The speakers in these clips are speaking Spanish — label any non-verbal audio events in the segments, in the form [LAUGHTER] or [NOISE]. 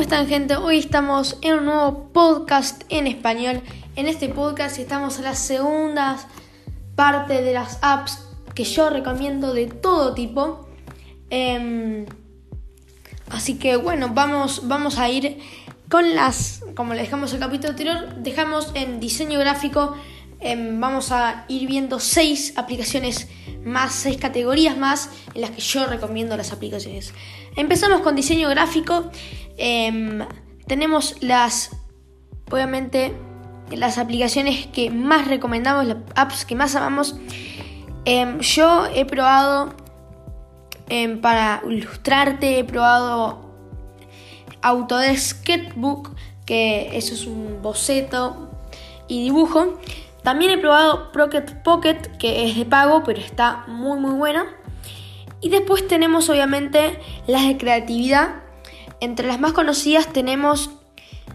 ¿Cómo están gente? Hoy estamos en un nuevo podcast en español. En este podcast estamos en la segunda parte de las apps que yo recomiendo de todo tipo. Em, así que bueno, vamos, vamos a ir con las, como le dejamos el capítulo anterior, dejamos en diseño gráfico, em, vamos a ir viendo seis aplicaciones más, seis categorías más en las que yo recomiendo las aplicaciones. Empezamos con diseño gráfico. Em, tenemos las, obviamente, las aplicaciones que más recomendamos, las apps que más amamos. Em, yo he probado em, para ilustrarte, he probado Autodesk Sketchbook, que eso es un boceto y dibujo. También he probado Pocket Pocket, que es de pago, pero está muy muy buena. Y después tenemos obviamente las de creatividad. Entre las más conocidas tenemos,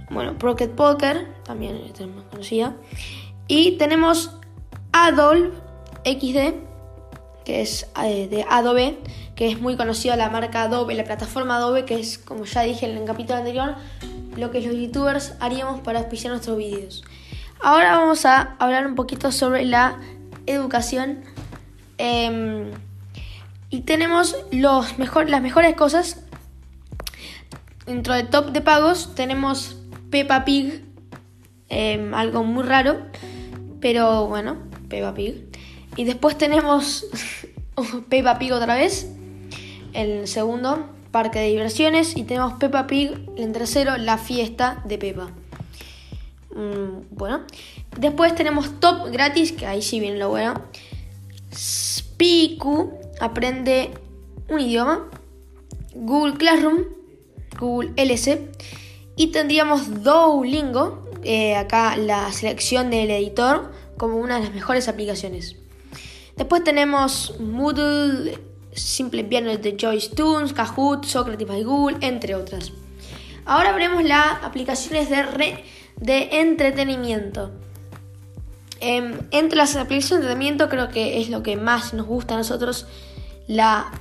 bueno, Pocket Poker, también es la más conocida. Y tenemos Adobe XD, que es eh, de Adobe, que es muy conocida la marca Adobe, la plataforma Adobe, que es, como ya dije en el capítulo anterior, lo que los youtubers haríamos para auspiciar nuestros vídeos. Ahora vamos a hablar un poquito sobre la educación. Em, y tenemos los mejor, las mejores cosas. Dentro del top de pagos tenemos Peppa Pig, em, algo muy raro, pero bueno, Peppa Pig. Y después tenemos [LAUGHS] Peppa Pig otra vez, el segundo, Parque de Diversiones. Y tenemos Peppa Pig, en tercero, La Fiesta de Peppa. Mm, bueno, después tenemos Top gratis, que ahí sí viene lo bueno. Spiku aprende un idioma. Google Classroom, Google LC. Y tendríamos Duolingo, eh, acá la selección del editor, como una de las mejores aplicaciones. Después tenemos Moodle, Simple Piano de Joyce Tunes, Kahoot, Socrates by Google, entre otras. Ahora veremos las aplicaciones de re de entretenimiento. Em, entre las aplicaciones de entretenimiento creo que es lo que más nos gusta a nosotros, la,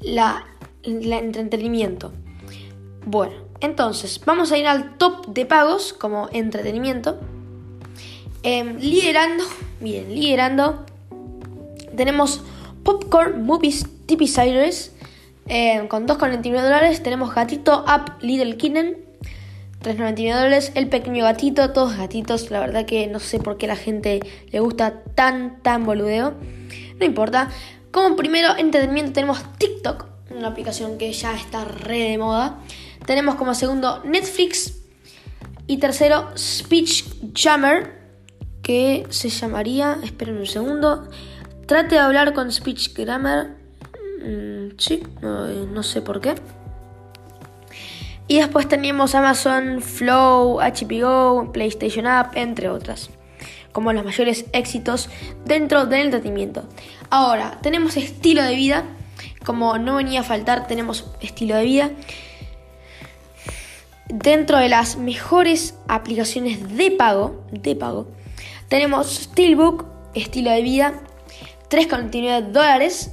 la, entretenimiento. Bueno, entonces vamos a ir al top de pagos como entretenimiento. Em, liderando, bien, liderando, tenemos Popcorn Movies TV Series em, con 2,99 dólares. Tenemos Gatito Up Little Kitten 3.99 dólares. El pequeño gatito, todos gatitos. La verdad que no sé por qué la gente le gusta tan, tan boludeo. No importa. Como primero entretenimiento tenemos TikTok, una aplicación que ya está re de moda. Tenemos como segundo Netflix. Y tercero Speech Jammer, que se llamaría, esperen un segundo, trate de hablar con Speech Grammar. Mm, sí, no sé por qué. Y después tenemos Amazon, Flow, HBO, PlayStation App, entre otras, como los mayores éxitos dentro del entretenimiento. Ahora, tenemos estilo de vida, como no venía a faltar, tenemos estilo de vida. Dentro de las mejores aplicaciones de pago, de pago, tenemos Steelbook, estilo de vida, 3,99 dólares.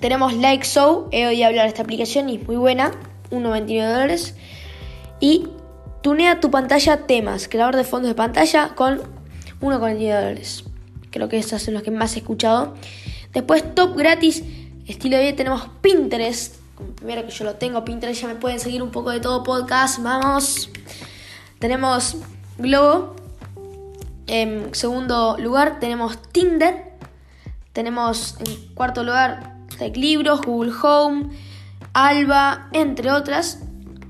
Tenemos Like So, he oído hablar de esta aplicación y es muy buena. 1,29 dólares. Y tunea tu pantalla temas, creador de fondos de pantalla con 1,49 dólares. Creo que esos son los que más he escuchado. Después, top gratis, estilo de vida, tenemos Pinterest, primero que yo lo tengo, Pinterest, ya me pueden seguir un poco de todo podcast, vamos. Tenemos Globo. En segundo lugar tenemos Tinder. Tenemos en cuarto lugar Libros, Google Home, Alba, entre otras.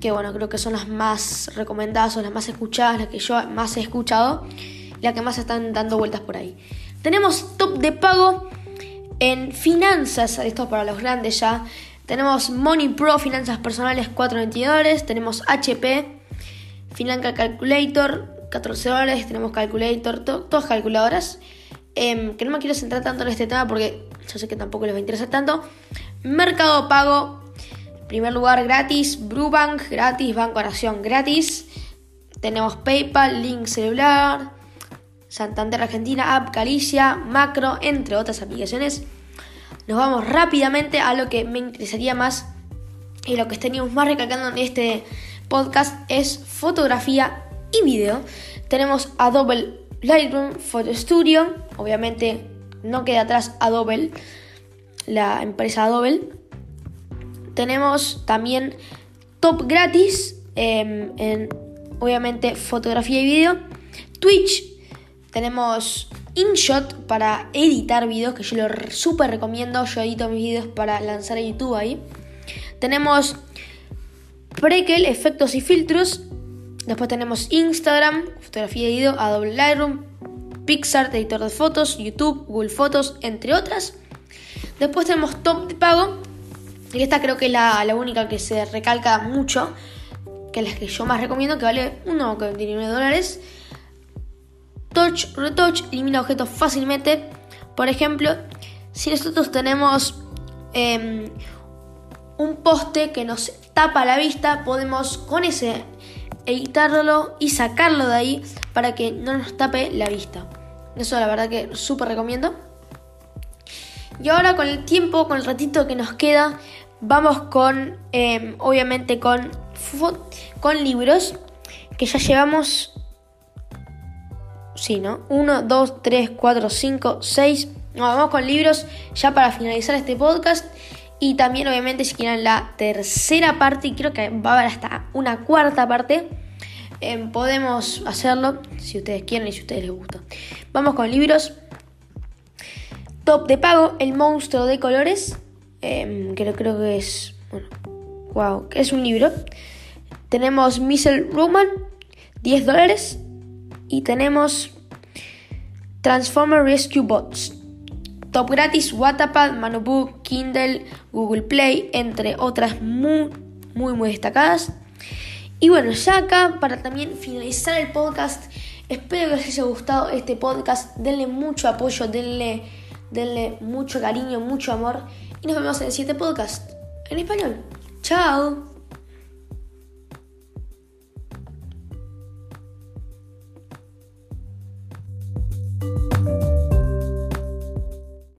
Que bueno, creo que son las más recomendadas o las más escuchadas, las que yo más he escuchado. Las que más están dando vueltas por ahí. Tenemos top de pago en finanzas, esto para los grandes ya. Tenemos Money Pro, finanzas personales, 4.20 dólares. Tenemos HP, Financa Calculator, 14 dólares. Tenemos Calculator, todas calculadoras. Em, que no me quiero centrar tanto en este tema porque yo sé que tampoco les va a interesar tanto. Mercado Pago, primer lugar gratis. Brubank gratis. Banco Nación gratis. Tenemos PayPal, Link Celular. Santander Argentina, App Galicia, Macro, entre otras aplicaciones. Nos vamos rápidamente a lo que me interesaría más y lo que estaríamos más recalcando en este podcast es fotografía y video. Tenemos Adobe Lightroom Photo Studio, obviamente no queda atrás Adobe, la empresa Adobe. Tenemos también Top gratis em, en obviamente fotografía y video. Twitch tenemos InShot para editar videos, que yo lo súper recomiendo. Yo edito mis videos para lanzar a YouTube ahí. Tenemos Prequel, efectos y filtros. Después tenemos Instagram, fotografía y video, Adobe Lightroom, Pixar, editor de fotos, YouTube, Google Fotos, entre otras. Después tenemos Top de pago. Y esta creo que es la, la única que se recalca mucho. Que es la que yo más recomiendo, que vale 1,29 dólares. Touch, Retouch elimina objetos fácilmente. Por ejemplo, si nosotros tenemos em, un poste que nos tapa la vista, podemos con ese editarlo y sacarlo de ahí para que no nos tape la vista. Eso la verdad que súper recomiendo. Y ahora con el tiempo, con el ratito que nos queda, vamos con, em, obviamente con, con libros que ya llevamos Sí, ¿no? 1, 2, 3, 4, 5, 6. vamos con libros ya para finalizar este podcast. Y también, obviamente, si quieren la tercera parte, y creo que va a haber hasta una cuarta parte, eh, podemos hacerlo si ustedes quieren y si a ustedes les gusta. Vamos con libros. Top de pago, El monstruo de colores. Eh, que creo que es. Bueno, wow, es un libro. Tenemos Missile Roman, 10 dólares. Y tenemos Transformer Rescue Bots. Top gratis, Wattpad, Manobook, Kindle, Google Play, entre otras muy, muy, muy destacadas. Y bueno, ya acá, para también finalizar el podcast, espero que les haya gustado este podcast. Denle mucho apoyo, denle, denle mucho cariño, mucho amor. Y nos vemos en el siguiente podcast en español. Chao.